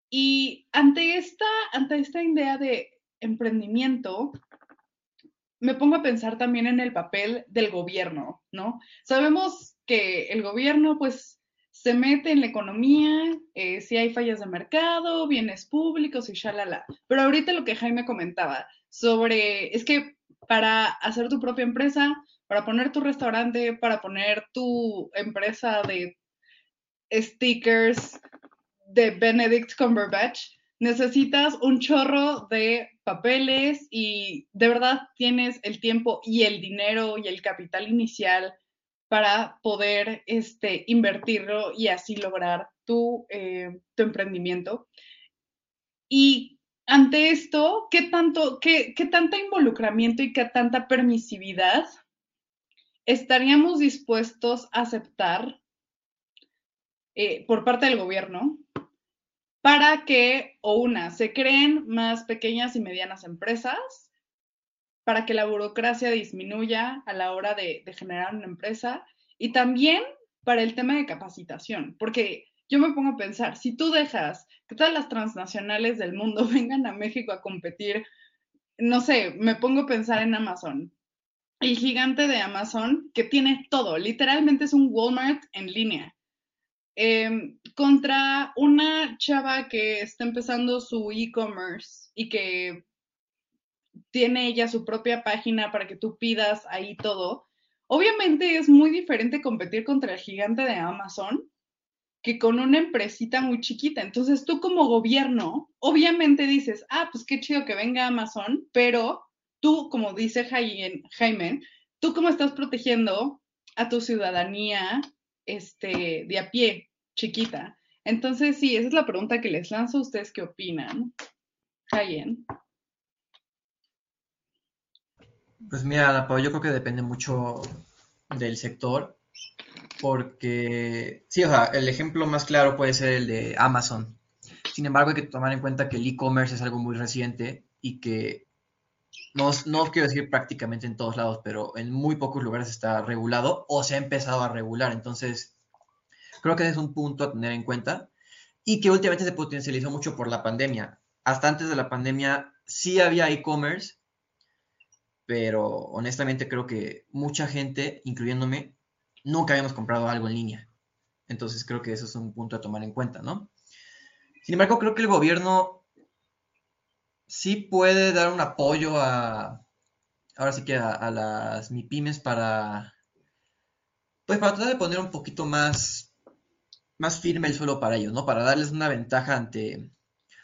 Y ante esta, ante esta idea de emprendimiento, me pongo a pensar también en el papel del gobierno, ¿no? Sabemos que el gobierno, pues, se mete en la economía, eh, si hay fallas de mercado, bienes públicos y shalala. Pero ahorita lo que Jaime comentaba sobre, es que para hacer tu propia empresa, para poner tu restaurante, para poner tu empresa de stickers, de Benedict Cumberbatch, necesitas un chorro de papeles y de verdad tienes el tiempo y el dinero y el capital inicial para poder este, invertirlo y así lograr tu, eh, tu emprendimiento. Y ante esto, ¿qué tanto, qué, qué involucramiento y qué tanta permisividad estaríamos dispuestos a aceptar eh, por parte del gobierno para que, o una, se creen más pequeñas y medianas empresas, para que la burocracia disminuya a la hora de, generar una empresa, y también para el tema de capacitación, porque yo me pongo a pensar, si tú dejas que todas las transnacionales del mundo vengan a México a competir, no sé, me pongo a pensar en Amazon. El gigante de Amazon que tiene todo, literalmente es un Walmart en línea. Em, contra una chava que está empezando su e-commerce y que tiene ella su propia página para que tú pidas ahí todo. Obviamente es muy diferente competir contra el gigante de Amazon que con una empresita muy chiquita. Entonces tú como gobierno, obviamente dices, ah, pues qué chido que venga Amazon, pero tú, como dice Jaime, tú cómo estás protegiendo a tu ciudadanía este, de a pie, chiquita. Entonces, sí, esa es la pregunta que les lanzo. ¿Ustedes qué opinan? Jayen. Pues mira, yo creo que depende mucho del sector, porque sí, o sea, el ejemplo más claro puede ser el de Amazon. Sin embargo, hay que tomar en cuenta que el e-commerce es algo muy reciente y que no, no quiero decir prácticamente en todos lados, pero en muy pocos lugares está regulado o se ha empezado a regular. Entonces, creo que es un punto a tener en cuenta y que últimamente se potencializó mucho por la pandemia. Hasta antes de la pandemia sí había e-commerce, pero honestamente creo que mucha gente, incluyéndome, nunca habíamos comprado algo en línea. Entonces creo que eso es un punto a tomar en cuenta, ¿no? Sin embargo, creo que el gobierno sí puede dar un apoyo a, ahora sí que a, las MIPIMES para, pues para tratar de poner un poquito más, más firme el suelo para ellos, ¿no? Para darles una ventaja ante,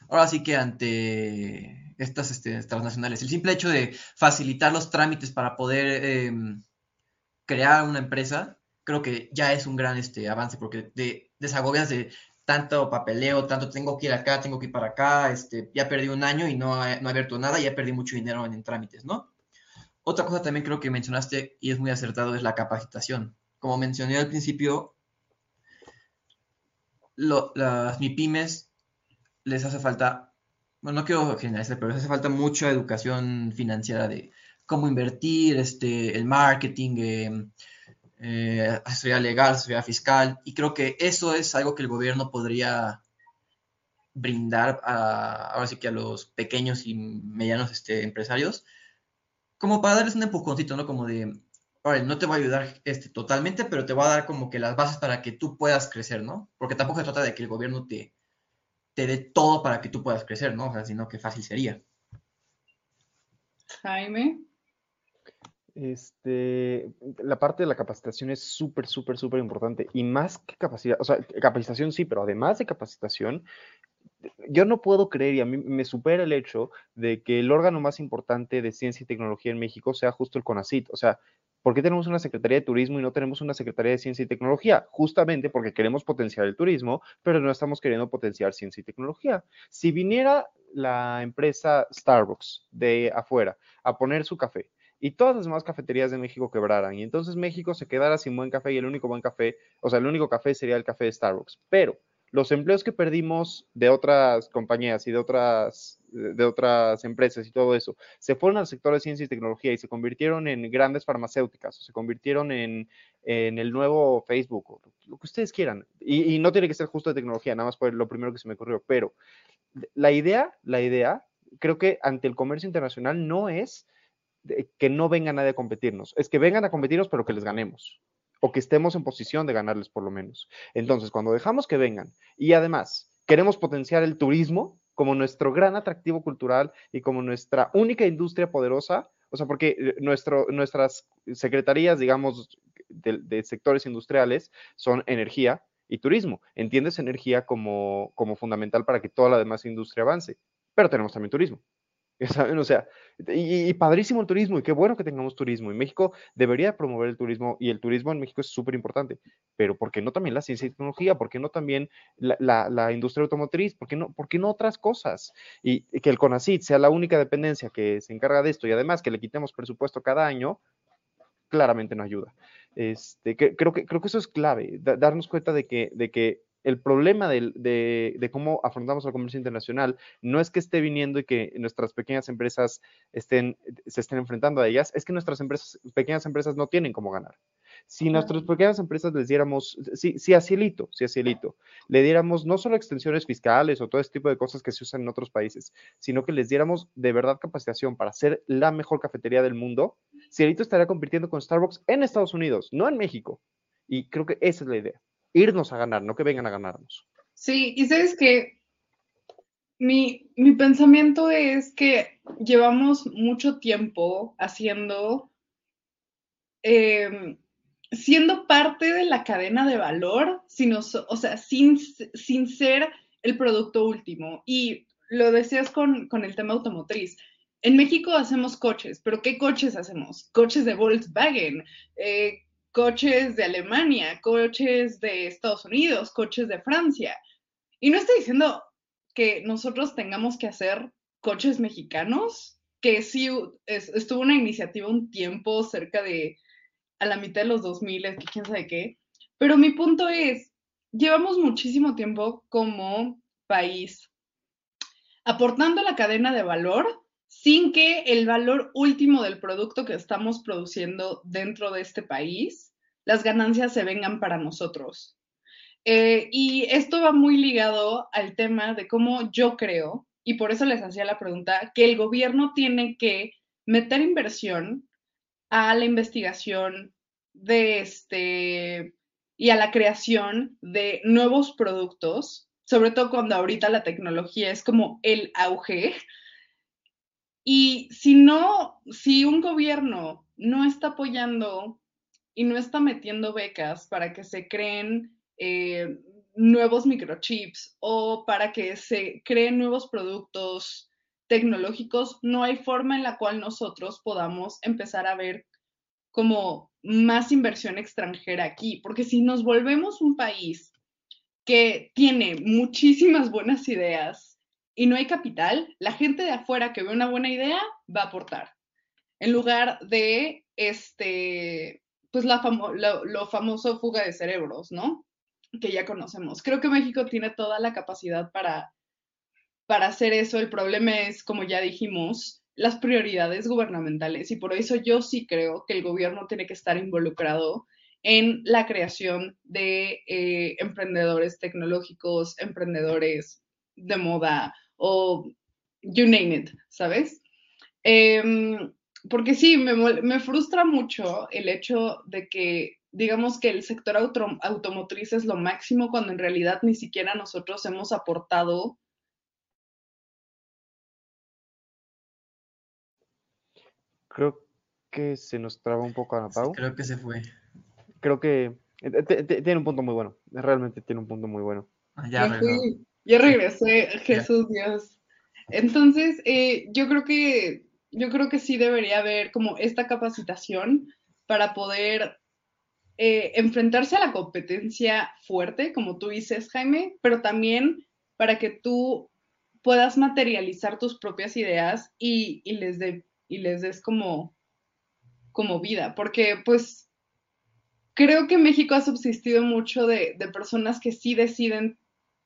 ahora sí que ante estas este, transnacionales. El simple hecho de facilitar los trámites para poder em, crear una empresa, creo que ya es un gran este, avance, porque te desagobias de tanto papeleo, tanto tengo que ir acá, tengo que ir para acá, este, ya perdí un año y no, no he abierto nada, ya perdí mucho dinero en, trámites, ¿no? Otra cosa también creo que mencionaste y es muy acertado es la capacitación. Como mencioné al principio, las MIPIMES les hace falta, bueno, no quiero generalizar, pero les hace falta mucha educación financiera de cómo invertir, este, el marketing, eh, eh, legal, asesoría fiscal, y creo que eso es algo que el gobierno podría brindar a, ahora sí que a los pequeños y medianos este, empresarios, como para darles un empujoncito, ¿no? Como de, ahora, no te voy a ayudar este, totalmente, pero te voy a dar como que las bases para que tú puedas crecer, ¿no? Porque tampoco se trata de que el gobierno te, te dé todo para que tú puedas crecer, ¿no? O sea, sino que fácil sería. Jaime. Este, la parte de la capacitación es súper, súper, súper importante. Y más que capacidad, o sea, capacitación sí, pero además de capacitación, yo no puedo creer y a mí me supera el hecho de que el órgano más importante de ciencia y tecnología en México sea justo el CONACIT. O sea, ¿por qué tenemos una Secretaría de Turismo y no tenemos una Secretaría de Ciencia y Tecnología? Justamente porque queremos potenciar el turismo, pero no estamos queriendo potenciar ciencia y tecnología. Si viniera la empresa Starbucks de afuera a poner su café y todas las demás cafeterías de México quebraran y entonces México se quedara sin buen café y el único buen café, o sea, el único café sería el café de Starbucks. Pero los empleos que perdimos de otras compañías y de otras, de otras empresas y todo eso, se fueron al sector de ciencia y tecnología y se convirtieron en grandes farmacéuticas, o se convirtieron en, el nuevo Facebook, o lo que ustedes quieran. Y, no tiene que ser justo de tecnología, nada más por lo primero que se me ocurrió, pero la idea, la idea, creo que ante el comercio internacional no es que no venga nadie a competirnos, es que vengan a competirnos, pero que les ganemos o que estemos en posición de ganarles por lo menos. Entonces, cuando dejamos que vengan y además queremos potenciar el turismo como nuestro gran atractivo cultural y como nuestra única industria poderosa, o sea, porque eh, nuestro, nuestras secretarías, digamos, de, sectores industriales son energía y turismo. Entiendes energía como, como fundamental para que toda la demás industria avance, pero tenemos también turismo. ¿Saben? O sea, y, padrísimo el turismo, y qué bueno que tengamos turismo. Y México debería promover el turismo, y el turismo en México es súper importante. Pero ¿por qué no también la ciencia y tecnología? ¿Por qué no también la, industria automotriz? ¿Por qué, no, ¿Por qué no otras cosas? Y, que el CONACIT sea la única dependencia que se encarga de esto, y además que le quitemos presupuesto cada año, claramente no ayuda. Este, creo, que, creo que eso es clave, darnos cuenta de que, de que el problema de, cómo afrontamos el comercio internacional no es que esté viniendo y que nuestras pequeñas empresas estén, se estén enfrentando a ellas, es que nuestras empresas, pequeñas empresas no tienen cómo ganar. Si nuestras pequeñas empresas les diéramos, si, si a Cielito, si a Cielito, le diéramos no solo extensiones fiscales o todo este tipo de cosas que se usan en otros países, sino que les diéramos de verdad capacitación para ser la mejor cafetería del mundo, Cielito estaría compitiendo con Starbucks en Estados Unidos, no en México. Y creo que esa es la idea irnos a ganar, no que vengan a ganarnos. Sí, y sabes que mi, pensamiento es que llevamos mucho tiempo haciendo, em, siendo parte de la cadena de valor, sino, o sea, sin, sin ser el producto último. Y lo decías con, con el tema automotriz. En México hacemos coches, pero ¿qué coches hacemos? Coches de Volkswagen, eh, coches de Alemania, coches de Estados Unidos, coches de Francia. Y no estoy diciendo que nosotros tengamos que hacer coches mexicanos, que sí estuvo una iniciativa un tiempo cerca de a la mitad de los 2000, que quién sabe qué. Pero mi punto es, llevamos muchísimo tiempo como país aportando la cadena de valor sin que el valor último del producto que estamos produciendo dentro de este país, las ganancias se vengan para nosotros. Eh, y esto va muy ligado al tema de cómo yo creo, y por eso les hacía la pregunta, que el gobierno tiene que meter inversión a la investigación de este y a la creación de nuevos productos, sobre todo cuando ahorita la tecnología es como el auge, y si no, si un gobierno no está apoyando y no está metiendo becas para que se creen eh, nuevos microchips o para que se creen nuevos productos tecnológicos, no hay forma en la cual nosotros podamos empezar a ver como más inversión extranjera aquí, porque si nos volvemos un país que tiene muchísimas buenas ideas, y no hay capital, la gente de afuera que ve una buena idea va a aportar. En lugar de este, pues la lo, famoso fuga de cerebros, ¿no? Que ya conocemos. Creo que México tiene toda la capacidad para, para hacer eso. El problema es, como ya dijimos, las prioridades gubernamentales y por eso yo sí creo que el gobierno tiene que estar involucrado en la creación de eh, emprendedores tecnológicos, emprendedores de moda, o you name it, ¿sabes? Em, porque sí, me, me, frustra mucho el hecho de que digamos que el sector automotriz es lo máximo cuando en realidad ni siquiera nosotros hemos aportado. Creo que se nos traba un poco a Pau. Creo que se fue. Creo que eh, tiene un punto muy bueno, realmente tiene un punto muy bueno. Ah, ya ya regresé, Jesús Dios. Entonces, eh, yo creo que yo creo que sí debería haber como esta capacitación para poder eh, enfrentarse a la competencia fuerte, como tú dices, Jaime, pero también para que tú puedas materializar tus propias ideas y, les, y les des como, como vida, porque pues creo que México ha subsistido mucho de, personas que sí deciden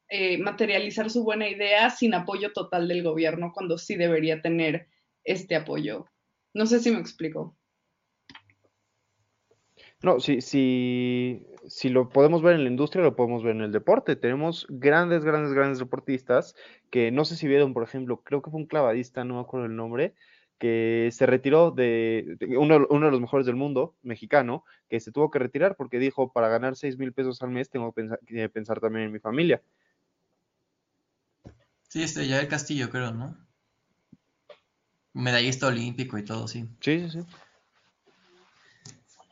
eh, materializar su buena idea sin apoyo total del gobierno, cuando sí debería tener este apoyo. No sé si me explico. No, si, si, si lo podemos ver en la industria, lo podemos ver en el deporte. Tenemos grandes, grandes, grandes deportistas que no sé si vieron, por ejemplo, creo que fue un clavadista, no me acuerdo el nombre, que se retiró de, uno, de los mejores del mundo, mexicano, que se tuvo que retirar porque dijo, para ganar 6 mil pesos al mes tengo que pensar también en mi familia. Sí, este, ya el Castillo, creo, ¿no? Medallista olímpico y todo, sí. Sí, sí, sí.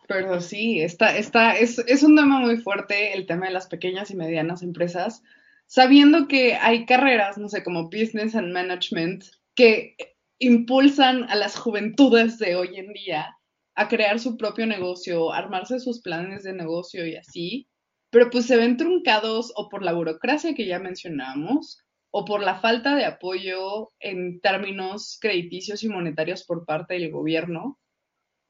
Pero sí, está, está, es, es un tema muy fuerte el tema de las pequeñas y medianas empresas, sabiendo que hay carreras, no sé, como Business and Management, que impulsan a las juventudes de hoy en día a crear su propio negocio, armarse sus planes de negocio y así, pero pues se ven truncados o por la burocracia que ya mencionamos, o por la falta de apoyo en términos crediticios y monetarios por parte del gobierno,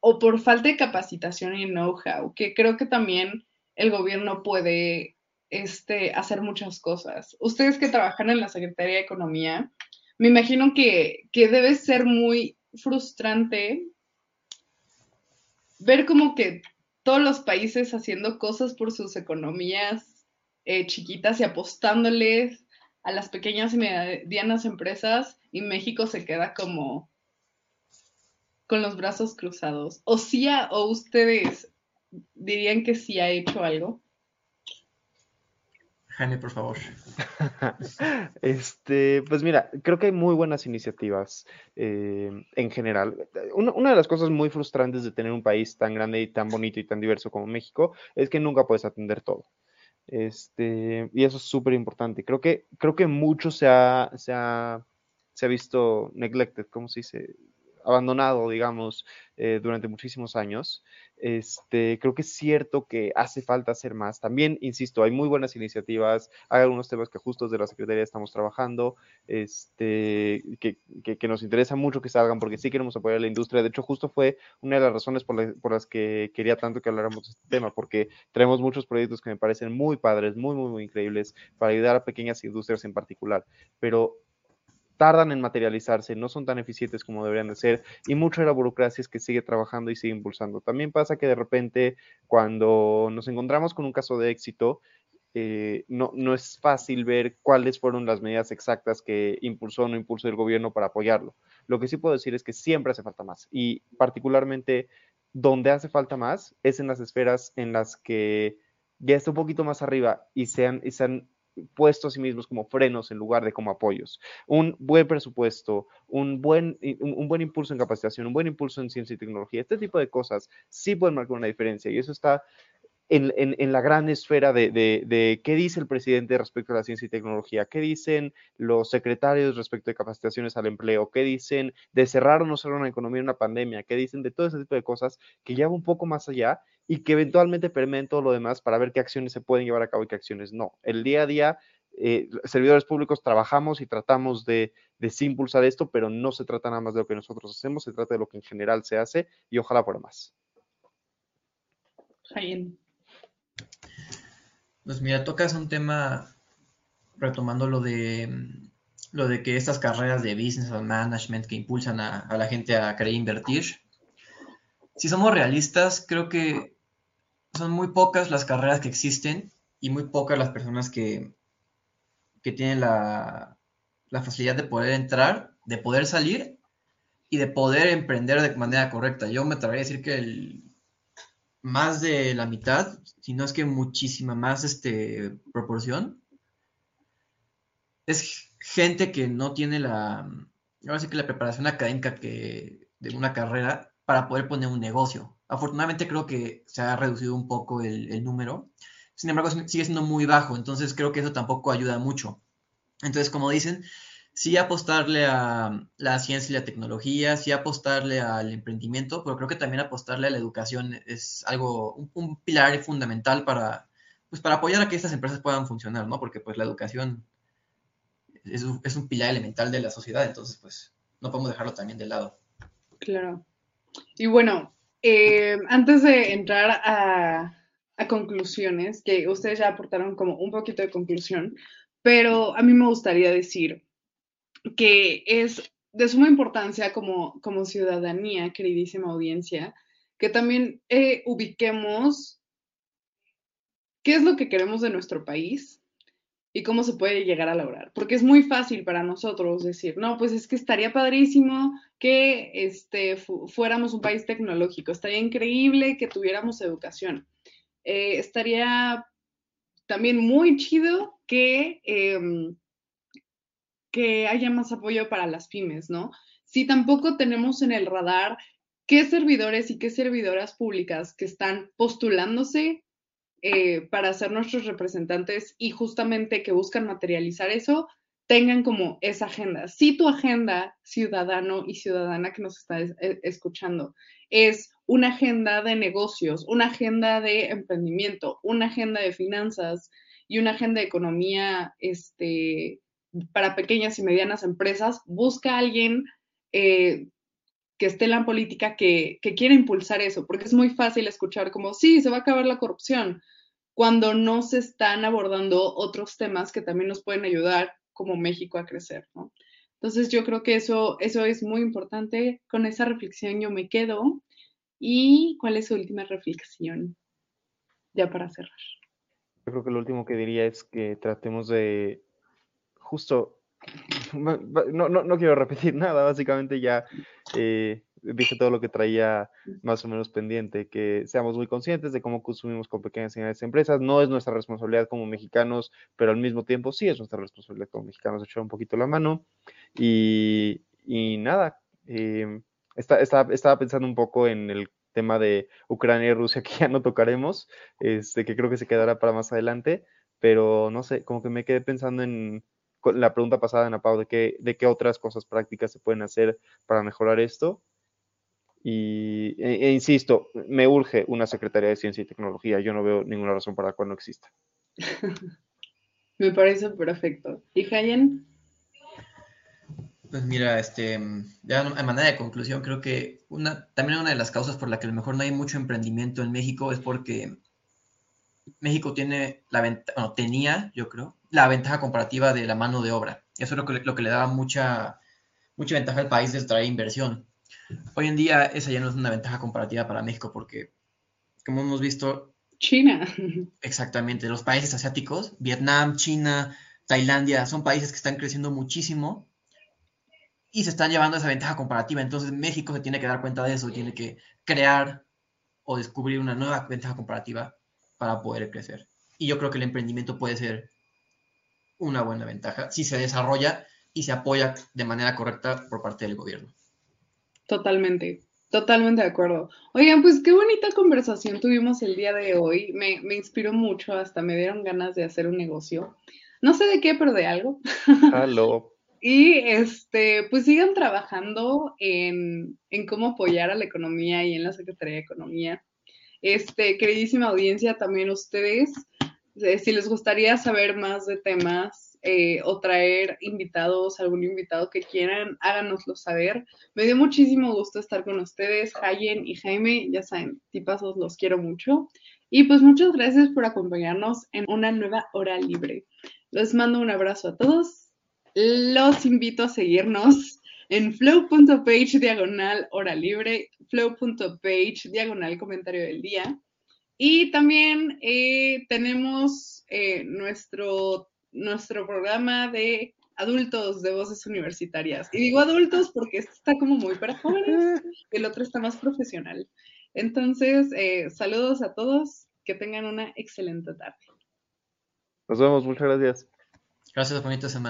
o por falta de capacitación y know-how, que creo que también el gobierno puede este, hacer muchas cosas. Ustedes que trabajan en la Secretaría de Economía, me imagino que, debe ser muy frustrante ver como que todos los países haciendo cosas por sus economías eh, chiquitas y apostándoles a las pequeñas y medianas empresas y México se queda como con los brazos cruzados. O sí, o ustedes dirían que sí ha hecho algo. Jaime, por favor. este, pues mira, creo que hay muy buenas iniciativas eh, en general. Una, una, de las cosas muy frustrantes de tener un país tan grande y tan bonito y tan diverso como México es que nunca puedes atender todo. Este, y eso es súper importante. Creo que, creo que mucho se ha, se ha, se ha visto neglected, ¿cómo se dice? Abandonado, digamos, eh, durante muchísimos años. Este, creo que es cierto que hace falta hacer más. También, insisto, hay muy buenas iniciativas, hay algunos temas que justo de la Secretaría estamos trabajando, este, que, que, nos interesa mucho que salgan porque sí queremos apoyar a la industria. De hecho, justo fue una de las razones por, por las que quería tanto que habláramos de este tema, porque tenemos muchos proyectos que me parecen muy padres, muy, muy, muy increíbles para ayudar a pequeñas industrias en particular. Pero tardan en materializarse, no son tan eficientes como deberían de ser y mucho de la burocracia es que sigue trabajando y sigue impulsando. También pasa que de repente cuando nos encontramos con un caso de éxito, eh, no, no es fácil ver cuáles fueron las medidas exactas que impulsó o no impulsó el gobierno para apoyarlo. Lo que sí puedo decir es que siempre hace falta más y particularmente donde hace falta más es en las esferas en las que ya está un poquito más arriba y sean, y sean puesto a sí mismos como frenos en lugar de como apoyos. Un buen presupuesto, un buen, un, buen impulso en capacitación, un buen impulso en ciencia y tecnología, este tipo de cosas sí pueden marcar una diferencia y eso está en, la gran esfera de, qué dice el presidente respecto a la ciencia y tecnología, qué dicen los secretarios respecto de capacitaciones al empleo, qué dicen de cerrar o no cerrar una economía en una pandemia, qué dicen de todo ese tipo de cosas que lleva un poco más allá y que eventualmente permeen todo lo demás para ver qué acciones se pueden llevar a cabo y qué acciones no. El día a día, eh, servidores públicos trabajamos y tratamos de, de impulsar esto, pero no se trata nada más de lo que nosotros hacemos, se trata de lo que en general se hace y ojalá por más. Pues mira, tocas un tema retomando lo de lo de que estas carreras de business management que impulsan a, la gente a querer invertir. Si somos realistas, creo que son muy pocas las carreras que existen y muy pocas las personas que, que tienen la, facilidad de poder entrar, de poder salir y de poder emprender de manera correcta. Yo me atrevería a decir que el, más de la mitad, si no es que muchísima más este, proporción, es gente que no tiene la, ahora sí que la preparación académica que, de una carrera para poder poner un negocio. Afortunadamente creo que se ha reducido un poco el, número, sin embargo sigue siendo muy bajo, entonces creo que eso tampoco ayuda mucho. Entonces, como dicen, sí apostarle a la ciencia y la tecnología, sí apostarle al emprendimiento, pero creo que también apostarle a la educación es algo, un, pilar fundamental para, pues, para apoyar a que estas empresas puedan funcionar, ¿no? Porque pues la educación es un, es un pilar elemental de la sociedad, entonces pues no podemos dejarlo también de lado. Claro. Y bueno, eh, antes de entrar a, conclusiones, que ustedes ya aportaron como un poquito de conclusión, pero a mí me gustaría decir que es de suma importancia como, como ciudadanía, queridísima audiencia, que también eh, ubiquemos qué es lo que queremos de nuestro país, y cómo se puede llegar a lograr. Porque es muy fácil para nosotros decir, no, pues es que estaría padrísimo que este, fuéramos un país tecnológico, estaría increíble que tuviéramos educación, eh, estaría también muy chido que, em, que haya más apoyo para las pymes, ¿no? Si tampoco tenemos en el radar qué servidores y qué servidoras públicas que están postulándose eh, para ser nuestros representantes y justamente que buscan materializar eso, tengan como esa agenda. Si tu agenda, ciudadano y ciudadana que nos está eh, escuchando, es una agenda de negocios, una agenda de emprendimiento, una agenda de finanzas y una agenda de economía este, para pequeñas y medianas empresas, busca a alguien eh, que esté en la política que, que quiera impulsar eso, porque es muy fácil escuchar como, sí, se va a acabar la corrupción, cuando no se están abordando otros temas que también nos pueden ayudar como México a crecer. Entonces yo creo que eso, eso es muy importante. Con esa reflexión yo me quedo. ¿Y cuál es su última reflexión? Ya para cerrar. Yo creo que lo último que diría es que tratemos de justo, no, no, no quiero repetir nada, básicamente ya eh, dije todo lo que traía más o menos pendiente, que seamos muy conscientes de cómo consumimos con pequeñas y grandes empresas. No es nuestra responsabilidad como mexicanos, pero al mismo tiempo sí es nuestra responsabilidad como mexicanos echar un poquito la mano. Y, nada, eh, estaba pensando un poco en el tema de Ucrania y Rusia que ya no tocaremos, este, que creo que se quedará para más adelante, pero no sé, como que me quedé pensando en la pregunta pasada, Ana Pau, de qué, de qué otras cosas prácticas se pueden hacer para mejorar esto. Y, e, e, insisto, me urge una Secretaría de Ciencia y Tecnología. Yo no veo ninguna razón para la cual no exista. me parece perfecto. ¿Y Hayen? Pues mira, este, ya a manera de conclusión, creo que una, también una de las causas por la que a lo mejor no hay mucho emprendimiento en México es porque México tiene la ventaja, bueno, tenía, yo creo, la ventaja comparativa de la mano de obra. Eso es lo que, lo que le daba mucha, mucha ventaja al país de traer inversión. Hoy en día esa ya no es una ventaja comparativa para México porque, como hemos visto... China. Exactamente, los países asiáticos, Vietnam, China, Tailandia, son países que están creciendo muchísimo y se están llevando esa ventaja comparativa. Entonces México se tiene que dar cuenta de eso y tiene que crear o descubrir una nueva ventaja comparativa para poder crecer. Y yo creo que el emprendimiento puede ser una buena ventaja si se desarrolla y se apoya de manera correcta por parte del gobierno. Totalmente, totalmente de acuerdo. Oigan, pues qué bonita conversación tuvimos el día de hoy. Me, me inspiró mucho, hasta me dieron ganas de hacer un negocio. No sé de qué, pero de algo. Aló. y este, pues sigan trabajando en, en cómo apoyar a la economía y en la Secretaría de Economía. Este, queridísima audiencia, también ustedes, si les gustaría saber más de temas eh, o traer invitados, algún invitado que quieran, háganoslo saber. Me dio muchísimo gusto estar con ustedes, Hayen y Jaime, ya saben, tipazos, los quiero mucho. Y pues muchas gracias por acompañarnos en una nueva hora libre. Les mando un abrazo a todos. Los invito a seguirnos en flow.page diagonal hora libre, flow.page diagonal comentario del día. Y también eh, tenemos eh, nuestro nuestro programa de adultos de voces universitarias. Y digo adultos porque este está como muy para jóvenes, el otro está más profesional. Entonces, eh, saludos a todos, que tengan una excelente tarde. Nos vemos, muchas gracias. Gracias, bonita semana.